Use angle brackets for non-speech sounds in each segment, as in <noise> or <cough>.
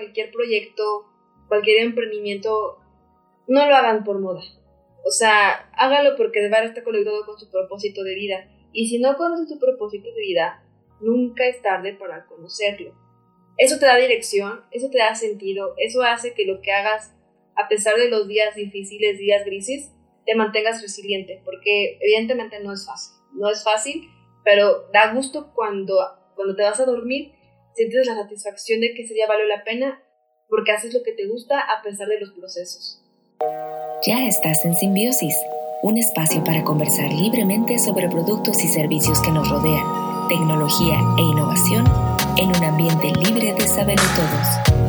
cualquier proyecto, cualquier emprendimiento, no lo hagan por moda. O sea, hágalo porque de verdad está conectado con su propósito de vida. Y si no conoces tu propósito de vida, nunca es tarde para conocerlo. Eso te da dirección, eso te da sentido, eso hace que lo que hagas, a pesar de los días difíciles, días grises, te mantengas resiliente, porque evidentemente no es fácil. No es fácil, pero da gusto cuando, cuando te vas a dormir, sientes la satisfacción de que ese día valió la pena porque haces lo que te gusta a pesar de los procesos. Ya estás en Simbiosis, un espacio para conversar libremente sobre productos y servicios que nos rodean, tecnología e innovación en un ambiente libre de saberlo todos.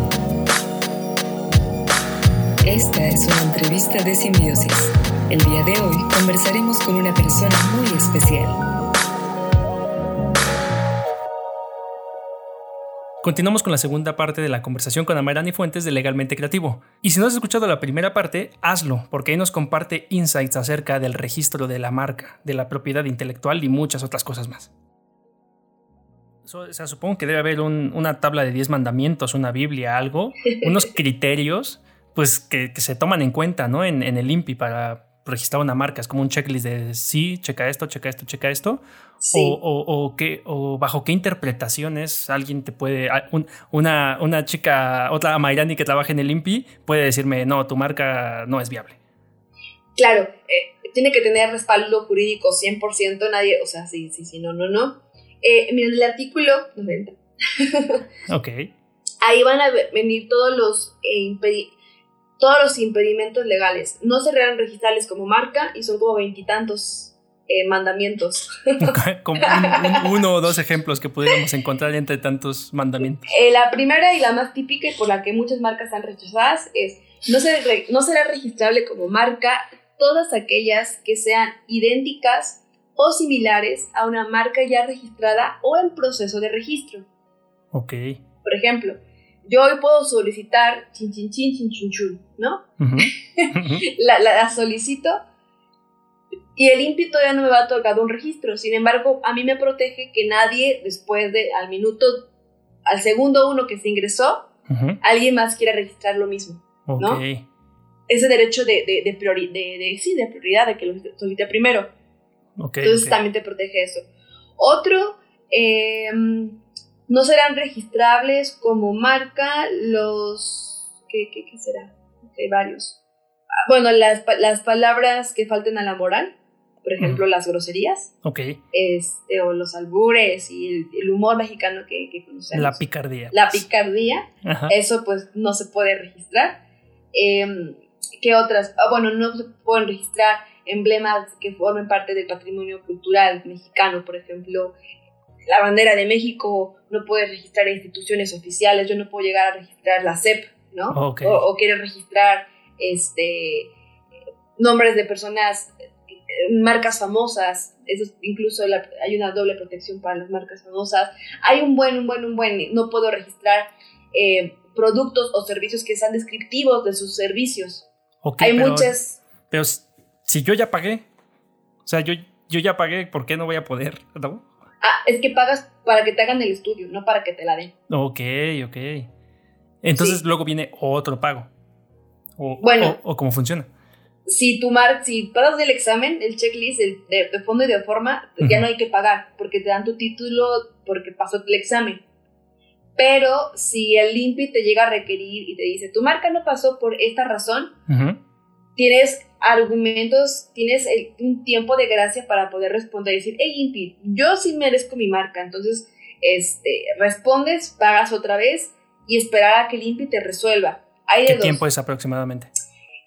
Esta es una entrevista de Simbiosis. El día de hoy conversaremos con una persona muy especial. Continuamos con la segunda parte de la conversación con Amarani Fuentes de Legalmente Creativo. Y si no has escuchado la primera parte, hazlo, porque ahí nos comparte insights acerca del registro de la marca, de la propiedad intelectual y muchas otras cosas más. o sea, supongo que debe haber una tabla de 10 mandamientos, una Biblia, algo, <laughs> unos criterios, pues que, se toman en cuenta, ¿no? En, en el INPI para, registrar una marca, es como un checklist de sí, checa esto, checa esto, checa esto, o, o, qué, o bajo qué interpretaciones alguien te puede, una, una chica, otra Mayrani que trabaja en el INPI puede decirme, no, tu marca no es viable. Claro, eh, tiene que tener respaldo jurídico 100%, nadie, o sea, sí, sí, sí, no, no, no. Eh, miren, el artículo 90. ok. Ahí van a venir todos los eh, todos los impedimentos legales. No se rean registrales como marca y son como veintitantos eh, mandamientos. <laughs> como uno o dos ejemplos que pudiéramos encontrar entre tantos mandamientos. Eh, la primera y la más típica y por la que muchas marcas están rechazadas es no, no será registrable como marca todas aquellas que sean idénticas o similares a una marca ya registrada o en proceso de registro. Ok. Por ejemplo, yo hoy puedo solicitar chin chin chin chin chin chun, ¿no? <laughs> la, la, solicito y el INPI todavía no me va a tocar un registro. Sin embargo, a mí me protege que nadie después de al minuto, al segundo uno que se ingresó, alguien más quiera registrar lo mismo, ¿no? Ese derecho de, de, de, de, sí, de prioridad, de que lo solicite primero. Entonces también te protege eso. Otro, eh, no serán registrables como marca los... ¿Qué, qué, qué será? Hay varios. Ah, bueno, las, las, palabras que falten a la moral, por ejemplo, las groserías. Ok. Este, o los albures y el, humor mexicano que, que, conocemos. La picardía. La pues. picardía. Eso pues no se puede registrar. Em, ¿Qué otras? Ah, bueno, no se pueden registrar emblemas que formen parte del patrimonio cultural mexicano, por ejemplo, la bandera de México, no puedes registrar instituciones oficiales, yo no puedo llegar a registrar la CEP, ¿no? O, o quieres registrar este, nombres de personas, marcas famosas, eso incluso hay una doble protección para las marcas famosas. Hay un buen, un buen, un buen, no puedo registrar eh, productos o servicios que sean descriptivos de sus servicios. hay muchas... Pero si yo ya pagué, o sea, yo, yo ya pagué, ¿por qué no voy a poder? ¿no? Ah, es que pagas para que te hagan el estudio, no para que te la den. Ok, ok. Entonces luego viene otro pago. O, bueno. O, cómo funciona. Si tu mar, si pagas el examen, el checklist de, fondo y de forma, ya no hay que pagar, porque te dan tu título porque pasó el examen. Pero si el INPI te llega a requerir y te dice, tu marca no pasó por esta razón, tienes argumentos, tienes un tiempo de gracia para poder responder y decir, hey, Impi, yo sí merezco mi marca. Entonces, este, respondes, pagas otra vez y esperar a que el Impi te resuelva. Hay ¿Qué tiempo es aproximadamente?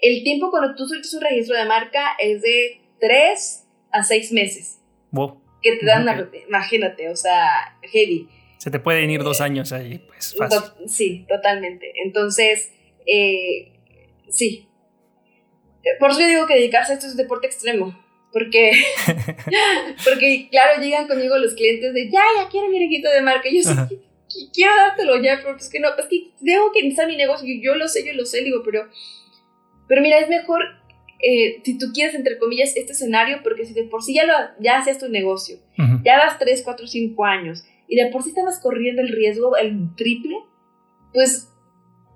El tiempo cuando tú solicitas un registro de marca es de 3 a 6 meses. Wow. Que te dan una, imagínate, o sea, heavy. Se te pueden ir dos años ahí, pues fácil. sí, totalmente. Entonces, eh, sí, por eso yo digo que dedicarse a esto es deporte extremo. Porque, <laughs> porque claro, llegan conmigo los clientes de, ya, ya quiero mi registro de marca. Y yo sí, quiero dártelo ya, pero es que no, es que tengo que está mi negocio. Yo lo sé, yo lo sé, digo, pero, pero mira, es mejor eh, si tú quieres, entre comillas, este escenario, porque si de por sí ya, lo, ya hacías tu negocio, ya vas 3, 4, 5 años, y de por sí estabas corriendo el riesgo, el triple, pues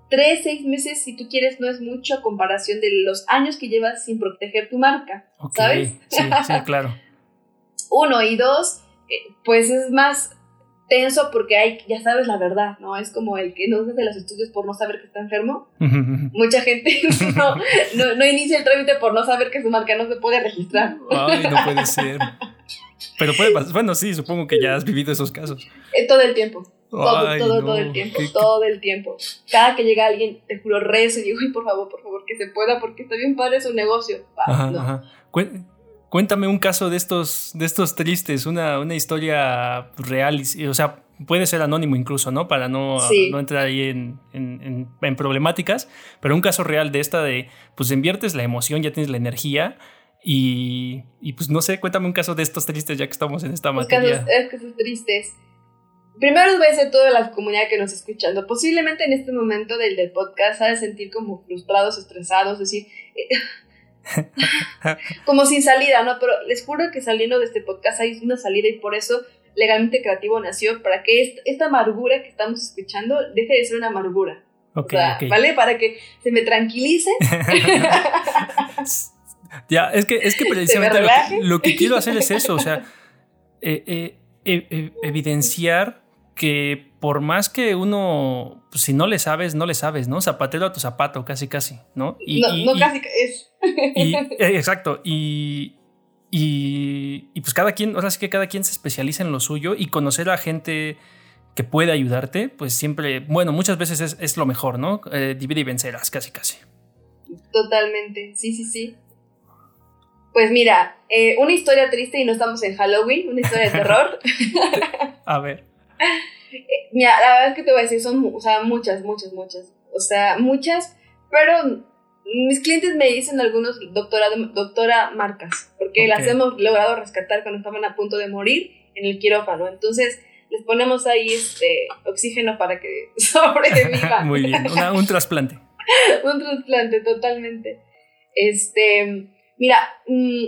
tres, seis meses, si tú quieres, no es mucho a comparación de los años que llevas sin proteger tu marca, ¿sabes? Sí, sí, <laughs> claro. Uno y dos, eh, pues es más tenso porque hay, ya sabes la verdad, ¿no? Es como el que no hace los estudios por no saber que está enfermo. <laughs> Mucha gente <laughs> no, no, inicia el trámite por no saber que su marca no se puede registrar. Ay, no puede ser. Pero puede pasar. Bueno, sí, supongo que ya has vivido esos casos. Eh, todo el tiempo. Todo, todo, todo el tiempo, todo el tiempo. Cada que llega alguien, te juro, rezo y digo, ay, por favor, por favor, que se pueda, porque está bien padre su negocio. ajá, ajá. Cuéntame un caso de estos, de estos tristes, una, una historia real, o sea, puede ser anónimo incluso, ¿no? Para no, no entrar ahí en, en, en, problemáticas, pero un caso real de esta de, pues inviertes la emoción, ya tienes la energía y, y pues no sé, cuéntame un caso de estos tristes ya que estamos en esta materia. Casos, casos tristes. Primero les voy a decir toda la comunidad que nos está escuchando. Posiblemente en este momento del, del podcast ha de sentir como frustrados, estresados, decir... Eh, <laughs> como sin salida, ¿no? Pero les juro que saliendo de este podcast hay una salida y por eso Legalmente Creativo nació, para que esta amargura que estamos escuchando deje de ser una amargura. ¿Vale? Para que se me tranquilice. <laughs> ya, es que, es que <laughs> precisamente lo que, quiero hacer es eso, o sea, eh, eh, eh, evidenciar que por más que uno, pues, si no le sabes, no le sabes, ¿no? Zapatero a tu zapato, casi, casi, ¿no? Y, no, casi es. <laughs> Eh, exacto, y, y, pues cada quien, ahora sí que cada quien se especializa en lo suyo y conocer a gente que puede ayudarte, pues siempre, bueno, muchas veces es, lo mejor, ¿no? Eh, divide y vencerás, casi, casi. Totalmente, sí, sí, sí. Pues mira, eh, una historia triste y no estamos en Halloween, una historia de terror. <laughs> a ver. Mira, la verdad es que te voy a decir, son o sea, muchas, muchas, muchas. O sea, muchas, pero mis clientes me dicen algunos doctora, doctora marcas, porque las hemos logrado rescatar cuando estaban a punto de morir en el quirófano. Entonces, les ponemos ahí este oxígeno para que <laughs> sobrevivan. <laughs> Muy bien, un trasplante. <laughs> un trasplante, totalmente. Este, mira, mm,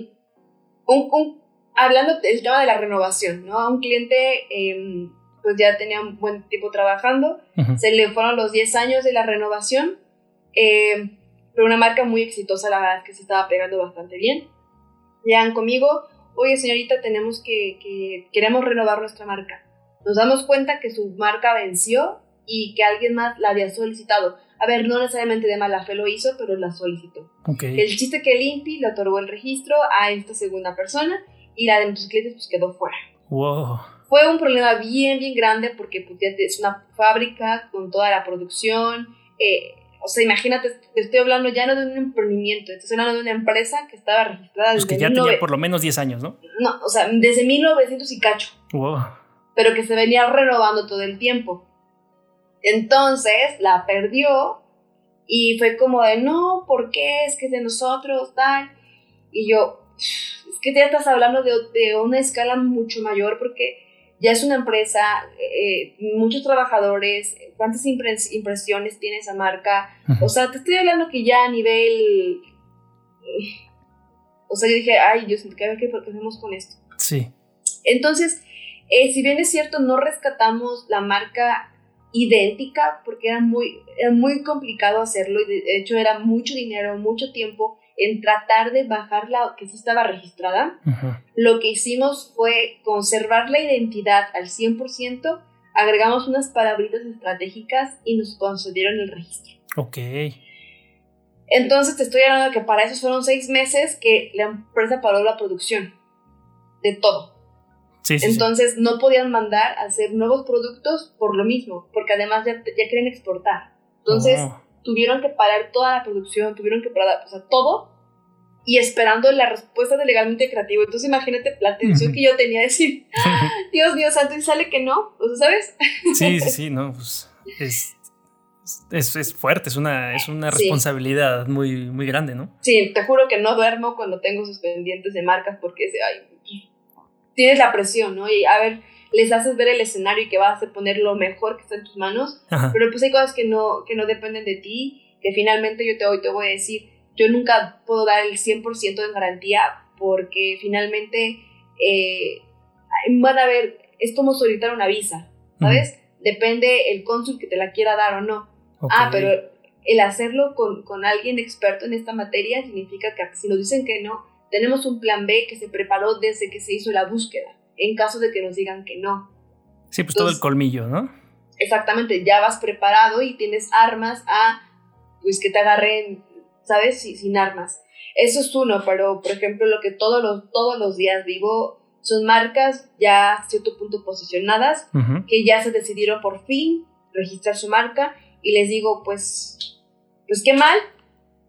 un, hablando del tema de la renovación, ¿no? A un cliente em, pues ya tenía un buen tiempo trabajando, se le fueron los 10 años de la renovación, eh, pero una marca muy exitosa, la verdad que se estaba pegando bastante bien. Llegan conmigo, oye señorita, tenemos que, que, queremos renovar nuestra marca. Nos damos cuenta que su marca venció y que alguien más la había solicitado. A ver, no necesariamente de mala fe lo hizo, pero la solicitó. El chiste que el INPI le otorgó el registro a esta segunda persona y la de nuestros clientes pues quedó fuera. Wow. Fue un problema bien, bien grande porque pues, es una fábrica con toda la producción. Eh, o sea, imagínate, te estoy hablando ya no de un emprendimiento, estoy hablando de una empresa que estaba registrada pues desde... que ya tenía por lo menos 10 años, ¿no? No, o sea, desde 1900 y cacho. Wow. Pero que se venía renovando todo el tiempo. Entonces la perdió y fue como de, no, ¿por qué? Es que es de nosotros, tal. Y yo, es que ya estás hablando de, de una escala mucho mayor porque ya es una empresa, eh, muchos trabajadores, cuántas impresiones tiene esa marca. O sea, te estoy hablando que ya a nivel... O sea, yo dije, ay, Dios, ¿qué, qué hacemos con esto? Sí. Entonces, eh, si bien es cierto, no rescatamos la marca idéntica porque era muy, era muy complicado hacerlo y de hecho era mucho dinero, mucho tiempo en tratar de bajar la que sí estaba registrada, lo que hicimos fue conservar la identidad al 100%, agregamos unas palabritas estratégicas y nos concedieron el registro. Ok. Entonces te estoy hablando de que para eso fueron seis meses que la empresa paró la producción de todo. Sí, sí, Entonces no podían mandar a hacer nuevos productos por lo mismo, porque además ya, ya quieren exportar. Entonces oh. Tuvieron que parar toda la producción, tuvieron que parar, o sea, todo y esperando la respuesta de legalmente creativo. Entonces imagínate la atención que yo tenía de decir, <laughs> Dios mío santo, y sale que no, o sea, ¿sabes? Sí, sí, sí, no, pues es, es, fuerte, es una, es una responsabilidad muy, muy grande, ¿no? Sí, te juro que no duermo cuando tengo sus pendientes de marcas porque ay, tienes la presión, ¿no? Y a ver, les haces ver el escenario y que vas a poner lo mejor que está en tus manos, pero pues hay cosas que no, que no dependen de ti, que finalmente yo te, hoy te voy a decir, yo nunca puedo dar el 100% de garantía porque finalmente eh, van a ver, es como solicitar una visa, ¿sabes? Depende el cónsul que te la quiera dar o no. Ah, pero el hacerlo con, con alguien experto en esta materia significa que si nos dicen que no, tenemos un plan B que se preparó desde que se hizo la búsqueda, en caso de que nos digan que no. Sí, pues todo el colmillo, ¿no? Exactamente, ya vas preparado y tienes armas a, pues que te agarren, ¿sabes? sin armas. Eso es uno, pero por ejemplo lo que todos los, todos los días vivo son marcas ya a cierto punto posicionadas, que ya se decidieron por fin registrar su marca y les digo, pues, pues qué mal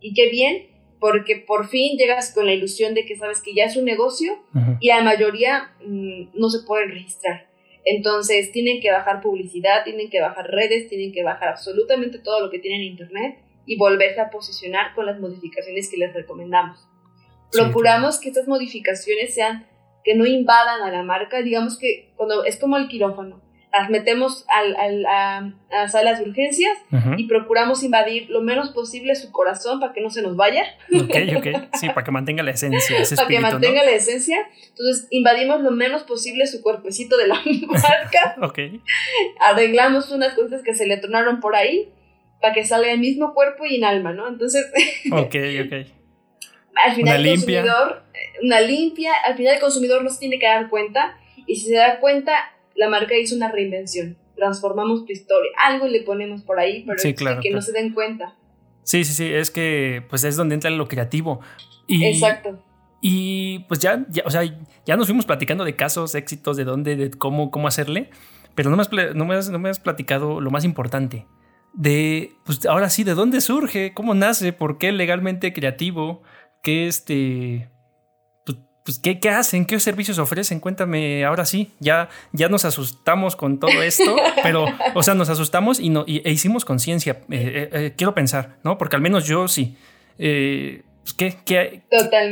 y qué bien, porque por fin llegas con la ilusión de que sabes que ya es un negocio y la mayoría mm, no se pueden registrar. Entonces tienen que bajar publicidad, tienen que bajar redes, tienen que bajar absolutamente todo lo que tienen en Internet y volverse a posicionar con las modificaciones que les recomendamos. Procuramos que estas modificaciones sean que no invadan a la marca, digamos que cuando es como el quirófano, las metemos al, al, a, a, salas de urgencias y procuramos invadir lo menos posible su corazón para que no se nos vaya. Ok, ok, sí, para que mantenga la esencia. para que mantenga la esencia. Entonces invadimos lo menos posible su cuerpecito de la <laughs> marca. ok. Arreglamos unas cosas que se le tronaron por ahí para que salga el mismo cuerpo y en alma, ¿no? Entonces... <laughs> ok, ok. Al final el consumidor, una limpia, al final el consumidor no se tiene que dar cuenta y si se da cuenta, la marca hizo una reinvención. Transformamos tu historia, algo le ponemos por ahí, pero que no se den cuenta. Sí, sí, sí, es que pues es donde entra lo creativo. Y, Exacto. Y pues ya, ya, o sea, ya nos fuimos platicando de casos, éxitos, de dónde, de cómo, cómo hacerle, pero no me, has, no, me has, no me has platicado lo más importante de, pues ahora sí, de dónde surge, cómo nace, por qué legalmente creativo, qué este, pues, ¿qué, ¿qué, hacen, qué servicios ofrecen, cuéntame, ahora sí, ya, ya nos asustamos con todo esto, <laughs> pero, o sea, nos asustamos y, no, e hicimos conciencia, eh, eh, eh, quiero pensar, ¿no? Porque al menos yo sí. Pues, ¿qué, qué,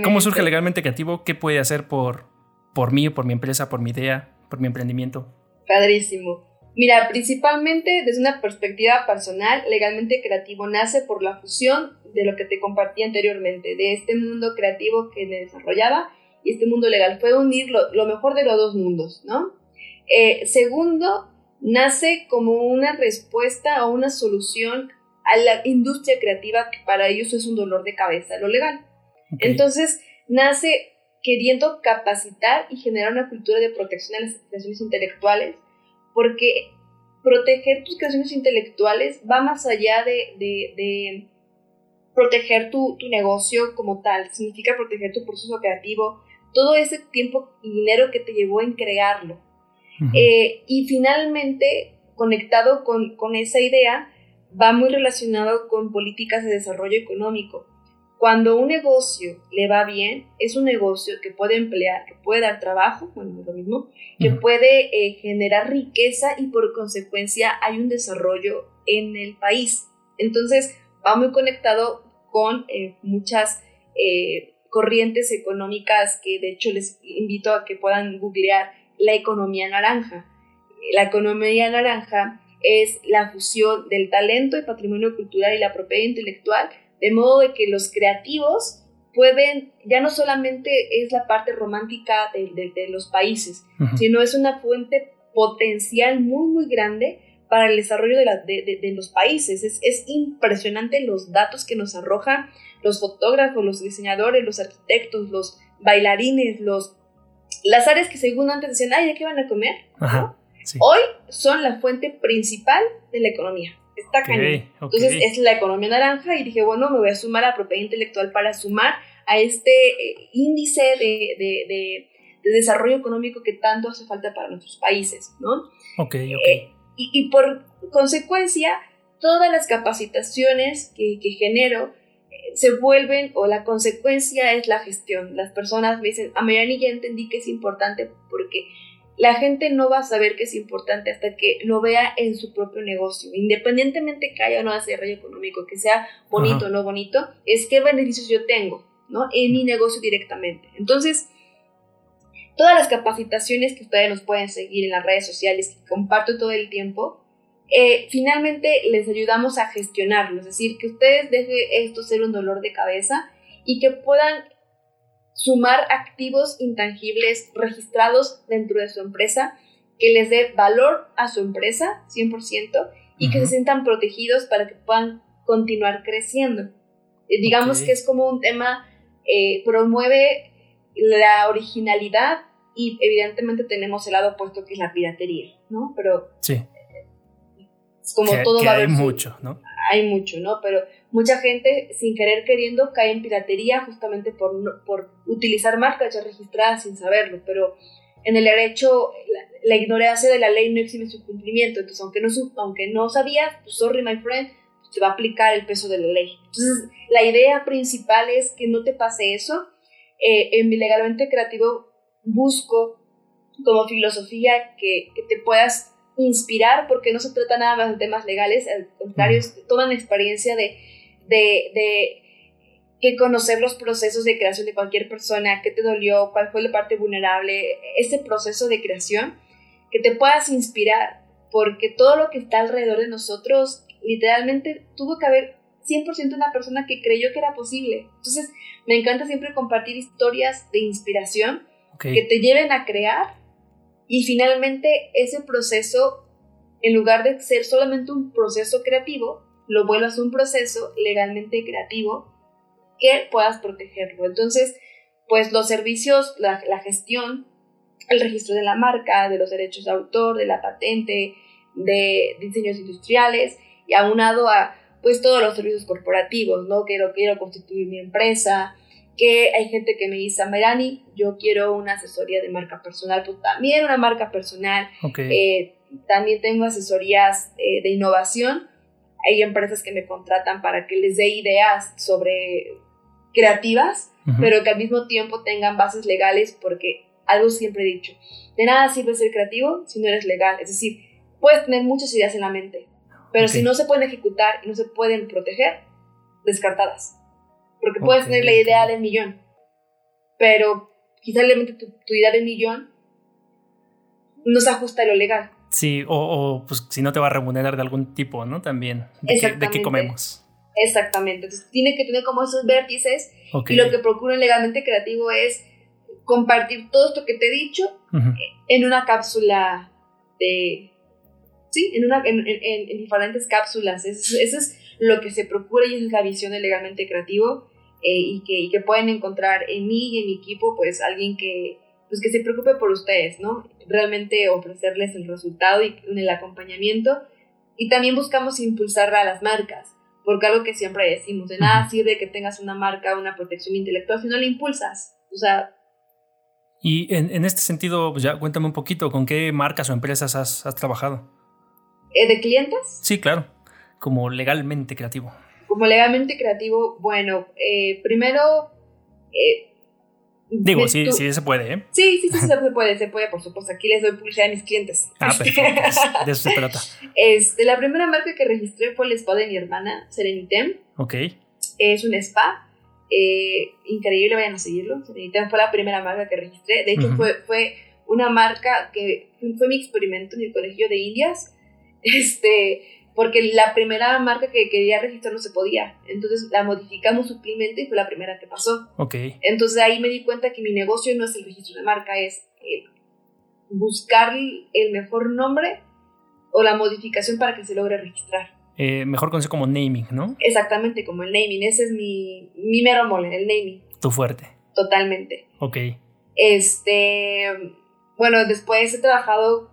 ¿Cómo surge legalmente creativo? ¿Qué puede hacer por, por mí, por mi empresa, por mi idea, por mi emprendimiento? Padrísimo. Mira, principalmente desde una perspectiva personal, legalmente creativo nace por la fusión de lo que te compartí anteriormente, de este mundo creativo que me desarrollaba y este mundo legal. Fue unir lo, mejor de los dos mundos, ¿no? Eh, segundo, nace como una respuesta o una solución a la industria creativa que para ellos es un dolor de cabeza, lo legal. Entonces, nace queriendo capacitar y generar una cultura de protección a las creaciones intelectuales porque proteger tus creaciones intelectuales va más allá de, proteger tu, negocio como tal, significa proteger tu proceso creativo, todo ese tiempo y dinero que te llevó en crearlo. Eh, y finalmente, conectado con, con esa idea, va muy relacionado con políticas de desarrollo económico. Cuando un negocio le va bien, es un negocio que puede emplear, que puede dar trabajo, bueno, es lo mismo, que puede eh, generar riqueza y por consecuencia hay un desarrollo en el país. Entonces, va muy conectado con eh, muchas eh, corrientes económicas que de hecho les invito a que puedan googlear la economía naranja. La economía naranja es la fusión del talento y patrimonio cultural y la propiedad intelectual de modo de que los creativos pueden, ya no solamente es la parte romántica de, los países, sino es una fuente potencial muy, muy grande para el desarrollo de, los países. Es, es, impresionante los datos que nos arrojan los fotógrafos, los diseñadores, los arquitectos, los bailarines, los, las áreas que según antes decían, ay, ¿de qué van a comer? Hoy son la fuente principal de la economía está Entonces es la economía naranja y dije, bueno, me voy a sumar a propiedad intelectual para sumar a este eh, índice de, de, desarrollo económico que tanto hace falta para nuestros países, ¿no? Ok, ok. Eh, y, y, por consecuencia, todas las capacitaciones que, que genero eh, se vuelven, o la consecuencia es la gestión. Las personas me dicen, a Mariani ya entendí que es importante porque la gente no va a saber que es importante hasta que lo vea en su propio negocio. Independientemente que haya o no desarrollo económico, que sea bonito o no bonito, es qué beneficios yo tengo, ¿no? En mi negocio directamente. Entonces, todas las capacitaciones que ustedes nos pueden seguir en las redes sociales, que comparto todo el tiempo, eh, finalmente les ayudamos a gestionarlo, es decir, que ustedes dejen esto ser un dolor de cabeza y que puedan sumar activos intangibles registrados dentro de su empresa que les dé valor a su empresa 100% y que se sientan protegidos para que puedan continuar creciendo. Eh, digamos que es como un tema, eh, promueve la originalidad y evidentemente tenemos el lado opuesto que es la piratería, ¿no? Pero sí. es como todo va a haber hay mucho, ¿no? Hay mucho, ¿no? Pero mucha gente sin querer queriendo cae en piratería justamente por, por utilizar marcas ya registradas sin saberlo, pero en el derecho la, ignorancia de la ley no exime su cumplimiento, entonces aunque no, aunque no sabías, pues sorry my friend, se va a aplicar el peso de la ley. Entonces la idea principal es que no te pase eso. Eh, en mi legalmente creativo busco como filosofía que, que, te puedas inspirar porque no se trata nada más de temas legales, al contrario, es toda una experiencia de, de, de que conocer los procesos de creación de cualquier persona, qué te dolió, cuál fue la parte vulnerable, ese proceso de creación, que te puedas inspirar, porque todo lo que está alrededor de nosotros, literalmente tuvo que haber 100% una persona que creyó que era posible. Entonces, me encanta siempre compartir historias de inspiración que te lleven a crear y finalmente ese proceso, en lugar de ser solamente un proceso creativo, lo vuelvas un proceso legalmente creativo que puedas protegerlo. Entonces, pues los servicios, la, gestión, el registro de la marca, de los derechos de autor, de la patente, de diseños industriales y aunado a pues todos los servicios corporativos, ¿no? Quiero, quiero constituir mi empresa, que hay gente que me dice, Merani, yo quiero una asesoría de marca personal, pues también una marca personal. Eh, también tengo asesorías eh, de innovación. Hay empresas que me contratan para que les dé ideas sobre creativas, pero que al mismo tiempo tengan bases legales, porque algo siempre he dicho, de nada sirve ser creativo si no eres legal. Es decir, puedes tener muchas ideas en la mente, pero si no se pueden ejecutar y no se pueden proteger, descartadas. Porque puedes tener la idea del millón, pero quizás tu, tu idea del millón no se ajusta a lo legal. Sí, o, pues si no te va a remunerar de algún tipo, ¿no? También. ¿De, qué, de qué comemos? Exactamente. Entonces tiene que tener como esos vértices. Y lo que procuro legalmente creativo es compartir todo esto que te he dicho en una cápsula de. Sí, en, una, en, diferentes cápsulas. Eso, es lo que se procura y es la visión de legalmente creativo. Eh, y, que, y que pueden encontrar en mí y en mi equipo, pues alguien que, pues que se preocupe por ustedes, ¿no? Realmente ofrecerles el resultado y el acompañamiento. Y también buscamos impulsar a las marcas porque algo que siempre decimos, de nada sirve que tengas una marca, una protección intelectual si no la impulsas. O sea... Y en, este sentido, pues ya cuéntame un poquito, ¿con qué marcas o empresas has, trabajado? ¿Eh, ¿De clientes? Sí, claro, como legalmente creativo. Como legalmente creativo, bueno, eh, primero eh, Digo, sí, sí se puede, ¿eh? Sí, sí, sí, se puede, se puede, por supuesto. Aquí les doy publicidad a mis clientes. Ah, <laughs> perfecto. De eso se trata. Este, la primera marca que registré fue el spa de mi hermana, Serenitem. Ok. Es un spa. Eh, increíble, vayan a seguirlo. Serenitem fue la primera marca que registré. De hecho, fue, fue una marca que fue mi experimento en el colegio de Indias. <laughs> Este, porque la primera marca que quería registrar no se podía. Entonces la modificamos sutilmente y fue la primera que pasó. Ok. Entonces ahí me di cuenta que mi negocio no es el registro de marca, es buscar el mejor nombre o la modificación para que se logre registrar. Eh, mejor conocido como naming, ¿no? Exactamente, como el naming. Ese es mi, mi mero mole, el naming. Tu fuerte. Totalmente. Ok. Este, bueno, después he trabajado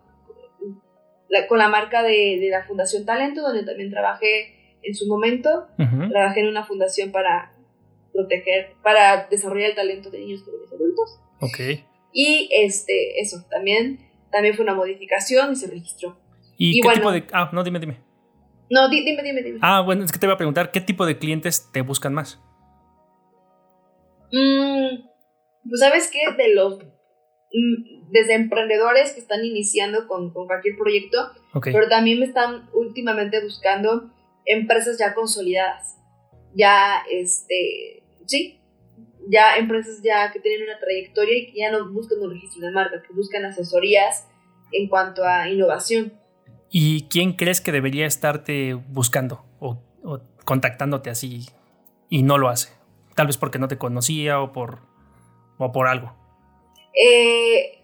con la marca de, de, la Fundación Talento, donde también trabajé en su momento. Trabajé en una fundación para proteger, para desarrollar el talento de niños, jóvenes y adultos. Ok. Y este, eso, también, también fue una modificación y se registró. ¿Y, qué tipo de.? Ah, no, dime, dime. No, dime, dime, dime. Ah, bueno, es que te iba a preguntar, ¿qué tipo de clientes te buscan más? Mm, pues, ¿sabes qué? De los Mm, desde emprendedores que están iniciando con, cualquier proyecto, pero también me están últimamente buscando empresas ya consolidadas, ya, este, sí, ya empresas ya que tienen una trayectoria y que ya no buscan un registro de marca, que buscan asesorías en cuanto a innovación. ¿Y quién crees que debería estarte buscando o, o contactándote así y no lo hace? Tal vez porque no te conocía o por, o por algo. Eh,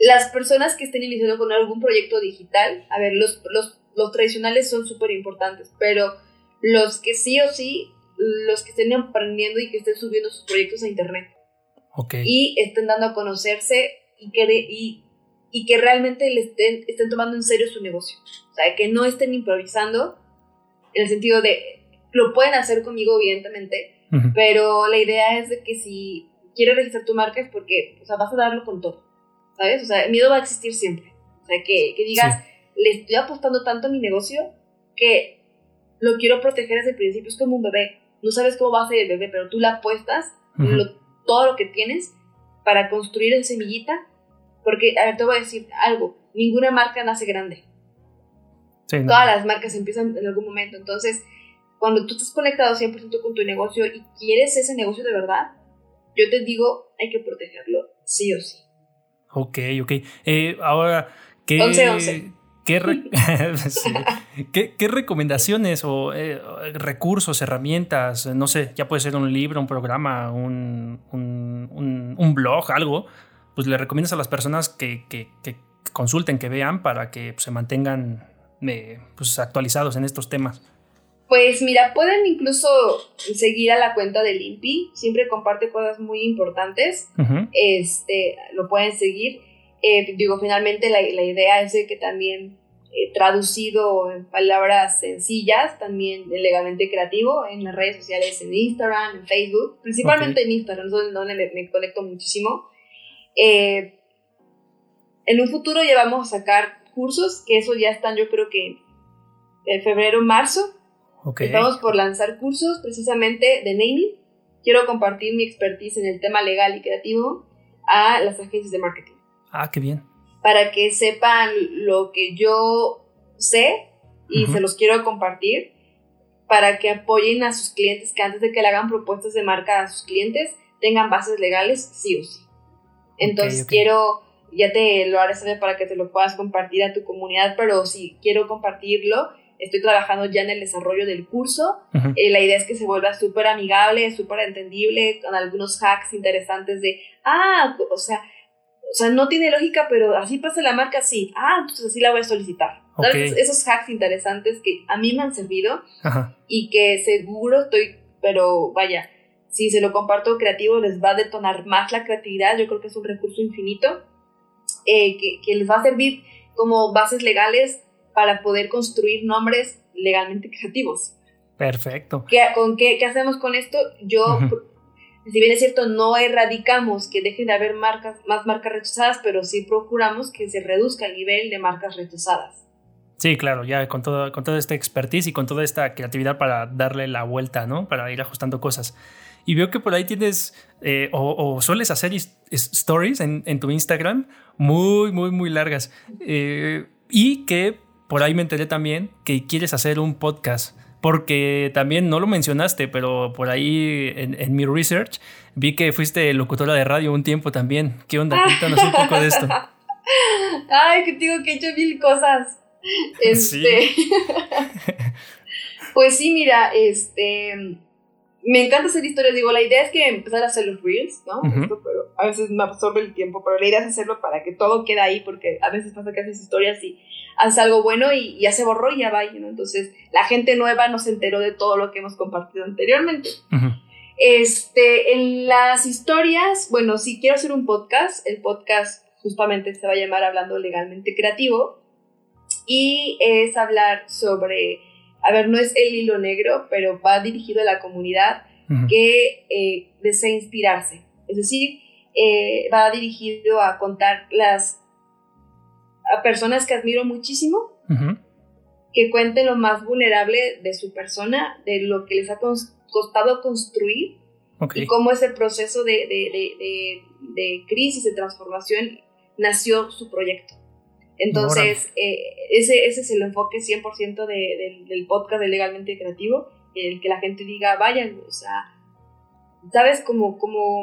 las personas que estén iniciando con algún proyecto digital, a ver, los, los, los tradicionales son súper importantes, pero los que sí o sí, los que estén aprendiendo y que estén subiendo sus proyectos a internet. Okay. Y estén dando a conocerse y que, y, y que realmente le estén, estén tomando en serio su negocio. O sea, que no estén improvisando en el sentido de, lo pueden hacer conmigo, evidentemente, pero la idea es de que si quieres registrar tu marca es porque, o sea, vas a darlo con todo, ¿sabes? O sea, el miedo va a existir siempre. O sea, que, que digas, le estoy apostando tanto a mi negocio que lo quiero proteger desde el principio. Es como un bebé. No sabes cómo va a ser el bebé, pero tú le apuestas todo lo que tienes para construir en semillita. Porque, a ver, te voy a decir algo. Ninguna marca nace grande. Todas las marcas empiezan en algún momento. Entonces, cuando tú estás conectado 100% con tu negocio y quieres ese negocio de verdad, yo te digo, hay que protegerlo sí o sí. Ok, ok. Eh, ahora, ¿qué, 11, <laughs> <laughs> ¿qué, ¿qué, recomendaciones o eh, recursos, herramientas, no sé, ya puede ser un libro, un programa, un, un, un, blog, algo, pues le recomiendas a las personas que, que, que consulten, que vean para que pues, se mantengan pues, actualizados en estos temas? Pues mira, pueden incluso seguir a la cuenta del INPI, siempre comparte cosas muy importantes, este, lo pueden seguir. Eh, digo, finalmente la, idea es de que también eh, traducido en palabras sencillas, también legalmente creativo, en las redes sociales, en Instagram, en Facebook, principalmente en Instagram, donde me, conecto muchísimo. Eh, en un futuro ya vamos a sacar cursos, que eso ya están yo creo que en febrero, marzo. Estamos por lanzar cursos precisamente de naming. Quiero compartir mi expertise en el tema legal y creativo a las agencias de marketing. Ah, qué bien. Para que sepan lo que yo sé y se los quiero compartir para que apoyen a sus clientes que antes de que le hagan propuestas de marca a sus clientes tengan bases legales sí o sí. Entonces quiero ya te lo haré saber para que te lo puedas compartir a tu comunidad, pero si quiero compartirlo, estoy trabajando ya en el desarrollo del curso. Eh, la idea es que se vuelva súper amigable, súper entendible, con algunos hacks interesantes de, ah, o sea, o sea, no tiene lógica, pero así pasa la marca, sí. Ah, entonces así la voy a solicitar. Esos hacks interesantes que a mí me han servido y que seguro estoy, pero vaya, si se lo comparto creativo les va a detonar más la creatividad. Yo creo que es un recurso infinito eh, que, les va a servir como bases legales para poder construir nombres legalmente creativos. Perfecto. ¿Qué, con qué, qué, hacemos con esto? Yo, si bien es cierto, no erradicamos que dejen de haber marcas, más marcas rechazadas, pero sí procuramos que se reduzca el nivel de marcas rechazadas. Sí, claro, ya con, todo, con toda esta expertise y con toda esta creatividad para darle la vuelta, ¿no? Para ir ajustando cosas. Y veo que por ahí tienes eh, o, sueles hacer stories en, tu Instagram muy, muy, muy largas. Eh, y que por ahí me enteré también que quieres hacer un podcast. Porque también no lo mencionaste, pero por ahí en, mi research vi que fuiste locutora de radio un tiempo también. ¿Qué onda? <laughs> Cuéntanos un poco de esto. Ay, que digo que he hecho mil cosas. Este. <laughs> pues sí, mira, este me encanta hacer historias, digo, la idea es que empezar a hacer los reels, ¿no? pero a veces me absorbe el tiempo, pero la idea es hacerlo para que todo quede ahí, porque a veces pasa que haces historias y haces algo bueno y ya se borró y ya va, ¿no? Entonces, la gente nueva no se enteró de todo lo que hemos compartido anteriormente. Este, en las historias, bueno, si quiero hacer un podcast, el podcast justamente se va a llamar Hablando Legalmente Creativo y es hablar sobre a ver, no es el hilo negro, pero va dirigido a la comunidad que eh, desea inspirarse. Es decir, eh, va dirigido a contar las a personas que admiro muchísimo, que cuenten lo más vulnerable de su persona, de lo que les ha costado construir y cómo ese proceso de, de, de crisis, de transformación, nació su proyecto. Entonces, eh, ese, ese es el enfoque 100% de, del podcast de Legalmente Creativo, el que la gente diga, vayan, o sea, ¿sabes? Como, como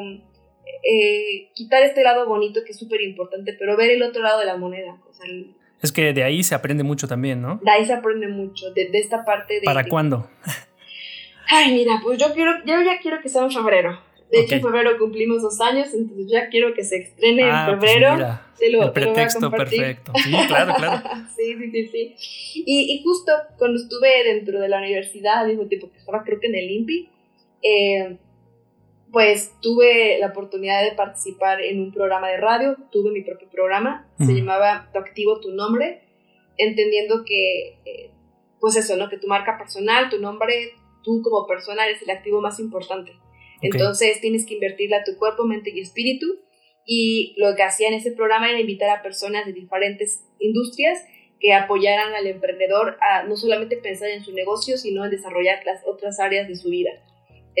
eh, quitar este lado bonito que es súper importante, pero ver el otro lado de la moneda. Sea, es que de ahí se aprende mucho también, ¿no? De ahí se aprende mucho, de, esta parte de... ¿Para cuándo? <laughs> Ay, mira, pues yo quiero, yo ya quiero que sea en febrero. De hecho, en febrero cumplimos dos años, entonces ya quiero que se estrene en ah, pues febrero. el pretexto perfecto. Sí, claro, claro. <laughs> sí, sí, sí, sí. Y, y, justo cuando estuve dentro de la universidad, al mismo tiempo que estaba creo que en el INPI, eh, pues tuve la oportunidad de participar en un programa de radio, tuve mi propio programa, se llamaba Tu Activo, Tu Nombre, entendiendo que, eh, pues eso, ¿no? Que tu marca personal, tu nombre, tú como persona eres el activo más importante. Entonces tienes que invertirle a tu cuerpo, mente y espíritu. Y lo que hacía en ese programa era invitar a personas de diferentes industrias que apoyaran al emprendedor a no solamente pensar en su negocio, sino en desarrollar las otras áreas de su vida.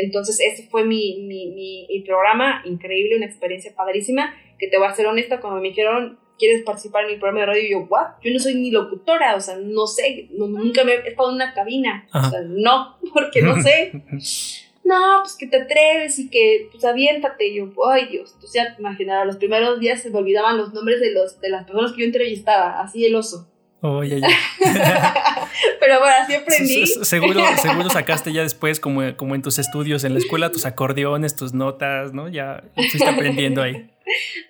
Entonces, ese fue mi, mi, mi, programa, increíble, una experiencia padrísima, que te voy a ser honesta, cuando me dijeron, ¿quieres participar en mi programa de radio? Yo, ¿what? Yo no soy ni locutora, o sea, no sé, nunca me he estado en una cabina, o sea, no, <laughs> porque no sé. <laughs> no, pues que te atreves y que, pues aviéntate. Y yo, ay Dios, tú ya te imaginarás, los primeros días se me olvidaban los nombres de, los, de las personas que yo entrevistaba, así el oso. Oye, <laughs> Pero bueno, así aprendí. Seguro, seguro sacaste ya después, como, como en tus estudios en la escuela, tus acordeones, tus notas, ¿no? Ya estás aprendiendo ahí.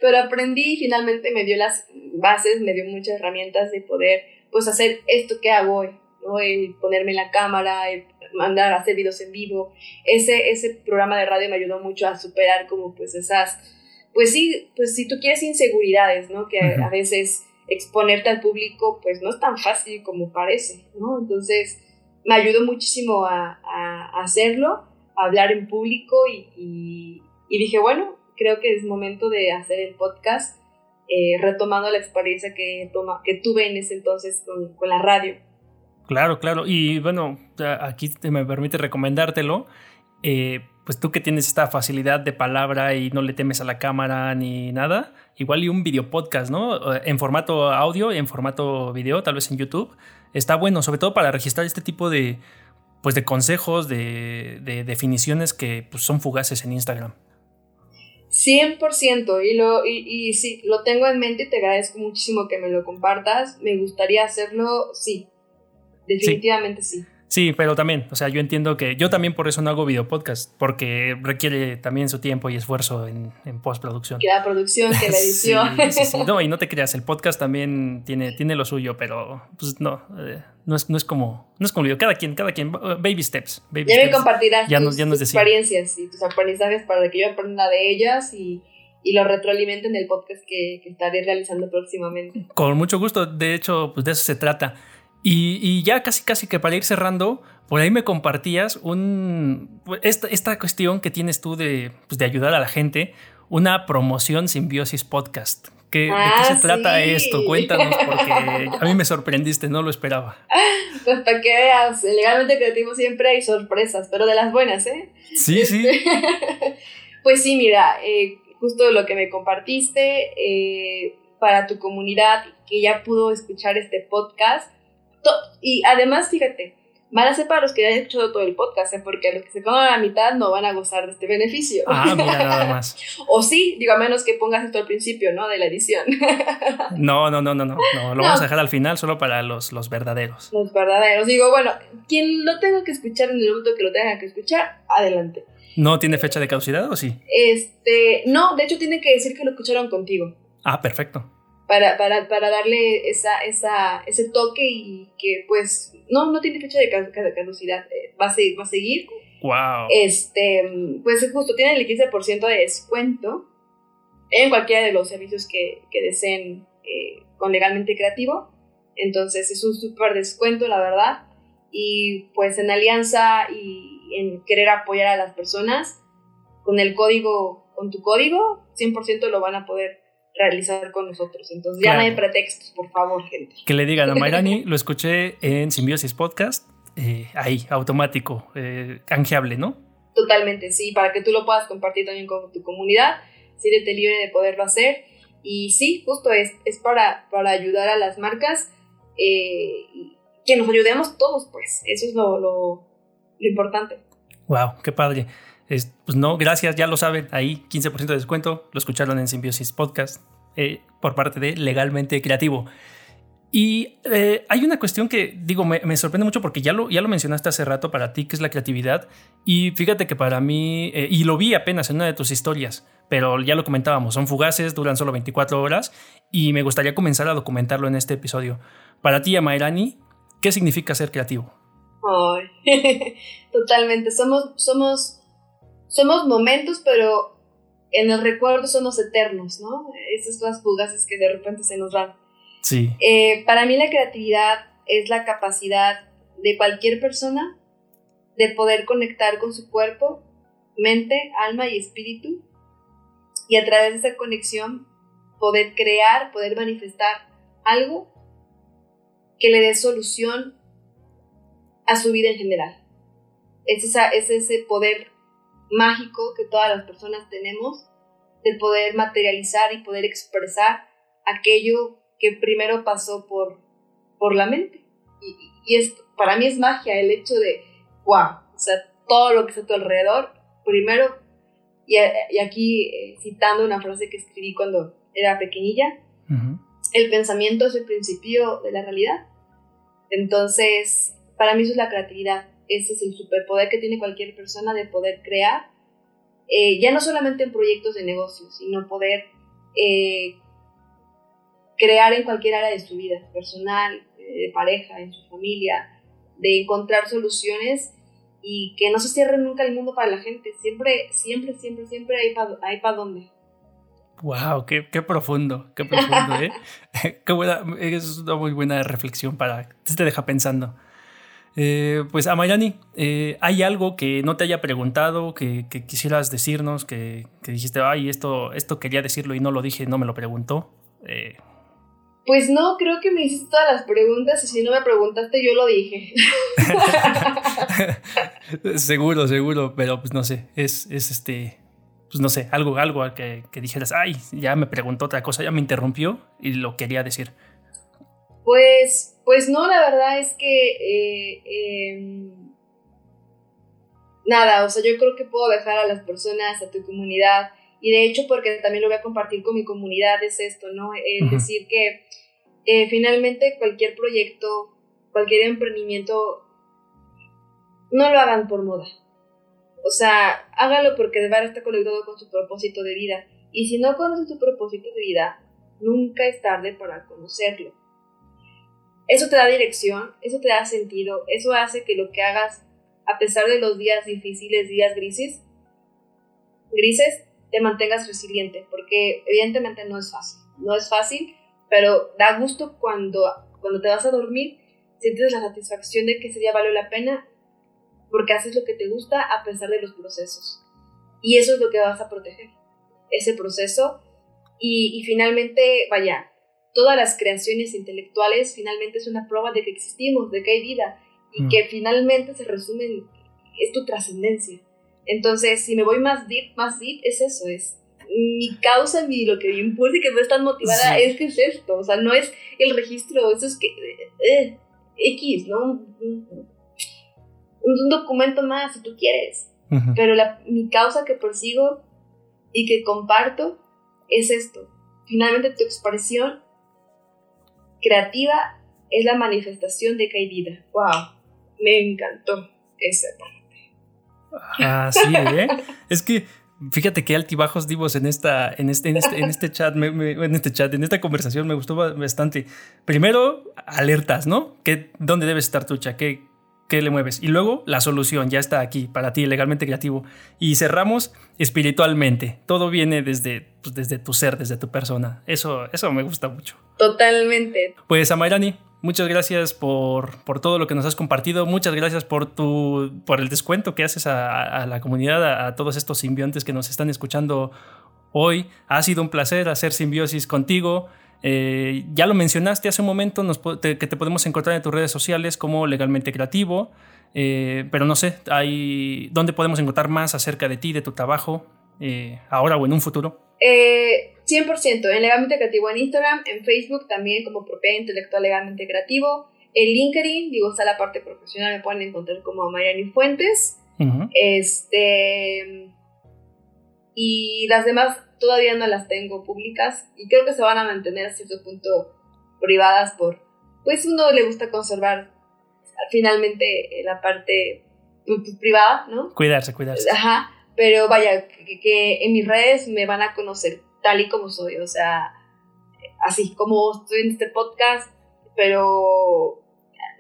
Pero aprendí y finalmente me dio las bases, me dio muchas herramientas de poder, pues, hacer esto que hago hoy, ¿no? El ponerme en la cámara, el mandar a hacer videos en vivo. Ese, ese programa de radio me ayudó mucho a superar como, pues, esas, pues sí, pues si tú quieres inseguridades, ¿no? Que a veces exponerte al público pues no es tan fácil como parece, ¿no? Entonces me ayudó muchísimo a, hacerlo, a hablar en público y, dije, bueno, creo que es momento de hacer el podcast eh, retomando la experiencia que, toma, que tuve en ese entonces con, con la radio. Claro, claro. Y bueno, aquí me permite recomendártelo. Eh, pues tú que tienes esta facilidad de palabra y no le temes a la cámara ni nada, igual y un video podcast, ¿no? En formato audio y en formato video, tal vez en YouTube. Está bueno, sobre todo para registrar este tipo de, pues de consejos, de, definiciones que pues, son fugaces en Instagram. 100% y, lo, y, y sí, lo tengo en mente y te agradezco muchísimo que me lo compartas. Me gustaría hacerlo, sí, definitivamente sí. Sí, pero también, o sea, yo entiendo que yo también por eso no hago video podcast, porque requiere también su tiempo y esfuerzo en, postproducción. Que la producción, que la <laughs> edición. sí, sí, No, y no te creas, el podcast también tiene, tiene lo suyo, pero pues no, eh, no, es, no es como, no es como video, cada quien, cada quien, baby steps. ya me compartirás ya tus, experiencias y tus aprendizajes para que yo aprenda de ellas y y lo retroalimento en el podcast que, que, estaré realizando próximamente. Con mucho gusto, de hecho, pues de eso se trata. Y, ya casi casi que para ir cerrando, por ahí me compartías un, esta, esta cuestión que tienes tú de, pues de, ayudar a la gente, una promoción simbiosis podcast. ¿Qué, ¿De qué ah, se trata esto? Cuéntanos, porque a mí me sorprendiste, no lo esperaba. Pues para que veas, legalmente creativo siempre hay sorpresas, pero de las buenas, ¿eh? Sí, sí. <laughs> pues sí, mira, eh, justo lo que me compartiste eh, para tu comunidad que ya pudo escuchar este podcast y además, fíjate, van a ser para los que ya han escuchado todo el podcast, ¿eh? porque los que se coman a la mitad no van a gozar de este beneficio. Ah, mira, nada <laughs> más. o sí, digo, a menos que pongas esto al principio, ¿no? De la edición. <laughs> no, no, no, no, no, no, lo vamos a dejar al final solo para los, los verdaderos. Los verdaderos. Digo, bueno, quien lo tenga que escuchar en el momento que lo tenga que escuchar, adelante. ¿No tiene fecha de caducidad o sí? Este, no, de hecho tiene que decir que lo escucharon contigo. Ah, perfecto para, para, para darle esa, esa, ese toque y que pues no, no tiene fecha de caducidad, eh, va, a seguir, va a seguir. Wow. Este, pues justo tiene el 15% de descuento en cualquiera de los servicios que, que deseen eh, con legalmente creativo. Entonces es un súper descuento, la verdad. Y pues en alianza y en querer apoyar a las personas, con el código, con tu código, 100% lo van a poder realizar con nosotros. Entonces ya no hay pretextos, por favor, gente. Que le digan a <laughs> Mayrani, lo escuché en Simbiosis Podcast, eh, ahí, automático, eh, canjeable, ¿no? Totalmente, sí, para que tú lo puedas compartir también con tu comunidad, siéntete libre de poderlo hacer. Y sí, justo es, es para, para ayudar a las marcas, eh, que nos ayudemos todos, pues, eso es lo, lo, importante. Wow, qué padre. Pues no, gracias, ya lo saben, ahí 15% de descuento, lo escucharon en Simbiosis Podcast. Eh, por parte de Legalmente Creativo. Y eh, hay una cuestión que, digo, me, sorprende mucho porque ya lo, ya lo mencionaste hace rato para ti, que es la creatividad. Y fíjate que para mí, eh, y lo vi apenas en una de tus historias, pero ya lo comentábamos, son fugaces, duran solo 24 horas y me gustaría comenzar a documentarlo en este episodio. Para ti, Amairani, ¿qué significa ser creativo? <laughs> totalmente, somos, somos, somos momentos, pero en el recuerdo somos eternos, ¿no? Esas cosas fugaces que de repente se nos van. Sí. Eh, para mí la creatividad es la capacidad de cualquier persona de poder conectar con su cuerpo, mente, alma y espíritu y a través de esa conexión poder crear, poder manifestar algo que le dé solución a su vida en general. Es, esa, es ese poder mágico que todas las personas tenemos de poder materializar y poder expresar aquello que primero pasó por, por la mente. Y, y para mí es magia el hecho de, wow, o sea, todo lo que está a tu alrededor, primero, y, aquí eh, citando una frase que escribí cuando era pequeñilla, el pensamiento es el principio de la realidad. Entonces, para mí eso es la creatividad, ese es el superpoder que tiene cualquier persona de poder crear, eh, ya no solamente en proyectos de negocio, sino poder eh, crear en cualquier área de su vida, personal, eh, de pareja, en su familia, de encontrar soluciones y que no se cierre nunca el mundo para la gente. Siempre, siempre, siempre, siempre hay para hay pa dónde. Wow, qué, qué, profundo, qué profundo, ¿eh? <laughs> qué buena, es una muy buena reflexión para, te deja pensando. Eh, pues Amayani, eh, ¿hay algo que no te haya preguntado, que, que quisieras decirnos, que, que, dijiste, ay, esto, esto quería decirlo y no lo dije, no me lo preguntó? Eh, pues no, creo que me hiciste todas las preguntas y si no me preguntaste yo lo dije. <laughs> seguro, seguro, pero pues no sé, es, es este, pues no sé, algo, algo que, que, dijeras, ay, ya me preguntó otra cosa, ya me interrumpió y lo quería decir. Pues, pues no, la verdad es que eh, em, nada, o sea, yo creo que puedo dejar a las personas, a tu comunidad, y de hecho porque también lo voy a compartir con mi comunidad, es esto, ¿no? Es decir que eh, finalmente cualquier proyecto, cualquier emprendimiento, no lo hagan por moda. O sea, hágalo porque de verdad está conectado con su propósito de vida. Y si no conoces tu propósito de vida, nunca es tarde para conocerlo. Eso te da dirección, eso te da sentido, eso hace que lo que hagas, a pesar de los días difíciles, días grises, grises, te mantengas resiliente, porque evidentemente no es fácil. No es fácil, pero da gusto cuando, cuando te vas a dormir, sientes la satisfacción de que ese día valió la pena porque haces lo que te gusta a pesar de los procesos. Y eso es lo que vas a proteger, ese proceso. Y, y finalmente, vaya, todas las creaciones intelectuales finalmente es una prueba de que existimos, de que hay vida y mm. que finalmente se resumen, es tu trascendencia. Entonces, si me voy más deep, más deep, es eso, es mi causa, mi, lo que me impulsa y que me es tan motivada es que es esto, o sea, no es el registro, eso es que, eh, X, ¿no? Un, documento más, si tú quieres. Pero la, mi causa que persigo y que comparto es esto. Finalmente tu expresión creativa es la manifestación de que hay vida. ¡Wow! Me encantó esa parte. Ah, sí, ¿eh? es que fíjate qué altibajos dimos en esta, en este, en este, en este chat, en este chat, en esta conversación me gustó bastante. Primero, alertas, ¿no? ¿Qué, ¿Dónde debes estar tucha? ¿Qué, ¿Qué le mueves? Y luego la solución ya está aquí para ti, legalmente creativo. Y cerramos espiritualmente. Todo viene desde, pues, desde tu ser, desde tu persona. Eso, eso me gusta mucho. Totalmente. Pues Amairani, Muchas gracias por, por, todo lo que nos has compartido. Muchas gracias por, tu, por el descuento que haces a, la comunidad, a, todos estos simbiontes que nos están escuchando hoy. Ha sido un placer hacer simbiosis contigo. Eh, ya lo mencionaste hace un momento, que te podemos encontrar en tus redes sociales como Legalmente Creativo. Eh, pero no sé, hay, ¿dónde podemos encontrar más acerca de ti, de tu trabajo, eh, ahora o en un futuro? 100% en Legalmente Creativo en Instagram, en Facebook también como propiedad intelectual Legalmente Creativo. En LinkedIn, digo, está la parte profesional, me pueden encontrar como Mariani Fuentes. Este. Y las demás todavía no las tengo públicas y creo que se van a mantener a cierto punto privadas por, pues uno le gusta conservar finalmente la parte pues, pues, privada, ¿no? Cuidarse, cuidarse. Ajá, pero vaya, que, en mis redes me van a conocer tal y como soy, o sea, así como estoy en este podcast, pero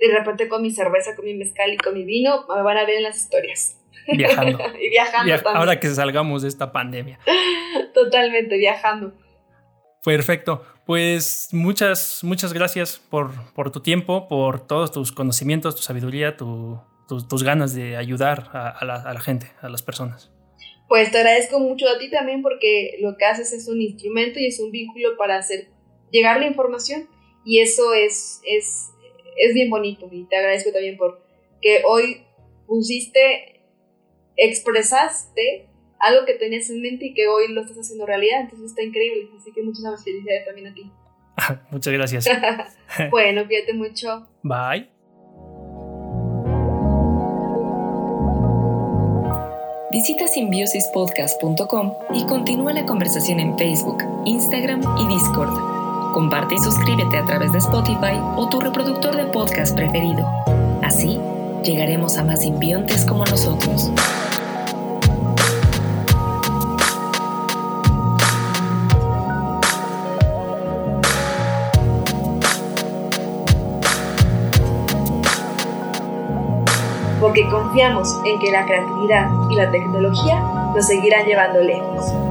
de repente con mi cerveza, con mi mezcal y con mi vino, me van a ver en las historias. Viajando. <laughs> y viajando. ahora que salgamos de esta pandemia. <laughs> Totalmente, viajando. Perfecto. Pues muchas, muchas gracias por, por tu tiempo, por todos tus conocimientos, tu sabiduría, tus ganas de ayudar a, la, a la gente, a las personas. Pues te agradezco mucho a ti también porque lo que haces es un instrumento y es un vínculo para hacer llegar la información y eso es, es, es bien bonito y te agradezco también por que hoy pusiste, expresaste algo que tenías en mente y que hoy lo estás haciendo realidad, entonces está increíble, así que muchas felicidades también a ti. <laughs> Muchas gracias. <laughs> bueno, cuídate mucho. Bye. Visita simbiosispodcast.com y continúa la conversación en Facebook, Instagram y Discord. Comparte y suscríbete a través de Spotify o tu reproductor de podcast preferido. Así, llegaremos a más simbiontes como nosotros. porque confiamos en que la creatividad y la tecnología nos seguirán llevando lejos.